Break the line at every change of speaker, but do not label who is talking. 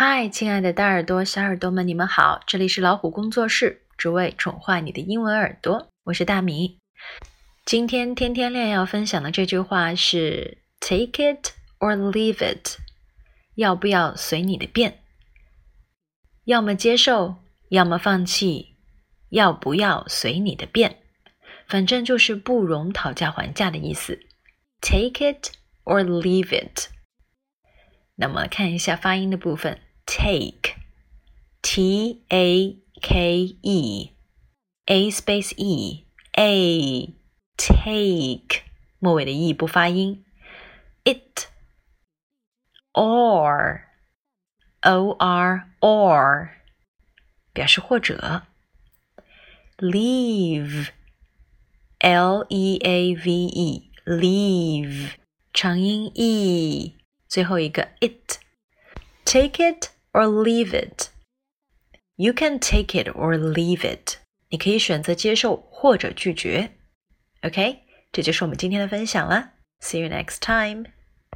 嗨，亲爱的大耳朵、小耳朵们，你们好！这里是老虎工作室，只为宠坏你的英文耳朵。我是大米。今天天天练要分享的这句话是 “Take it or leave it”，要不要随你的便？要么接受，要么放弃，要不要随你的便？反正就是不容讨价还价的意思。Take it or leave it。那么看一下发音的部分 ，take，t a k e，a space e，a，take，末尾的 e 不发音，it，or，o r or，表示或者，leave，l e a v e，leave，长音 e。最后一个 it，take it or leave it。You can take it or leave it。你可以选择接受或者拒绝。OK，这就是我们今天的分享了。See you next time.